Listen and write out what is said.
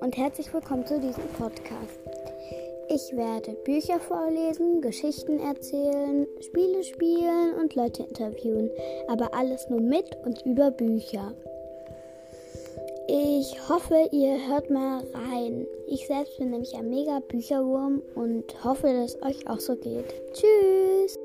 und herzlich willkommen zu diesem Podcast. Ich werde Bücher vorlesen, Geschichten erzählen, Spiele spielen und Leute interviewen, aber alles nur mit und über Bücher. Ich hoffe, ihr hört mal rein. Ich selbst bin nämlich ein mega Bücherwurm und hoffe, dass es euch auch so geht. Tschüss!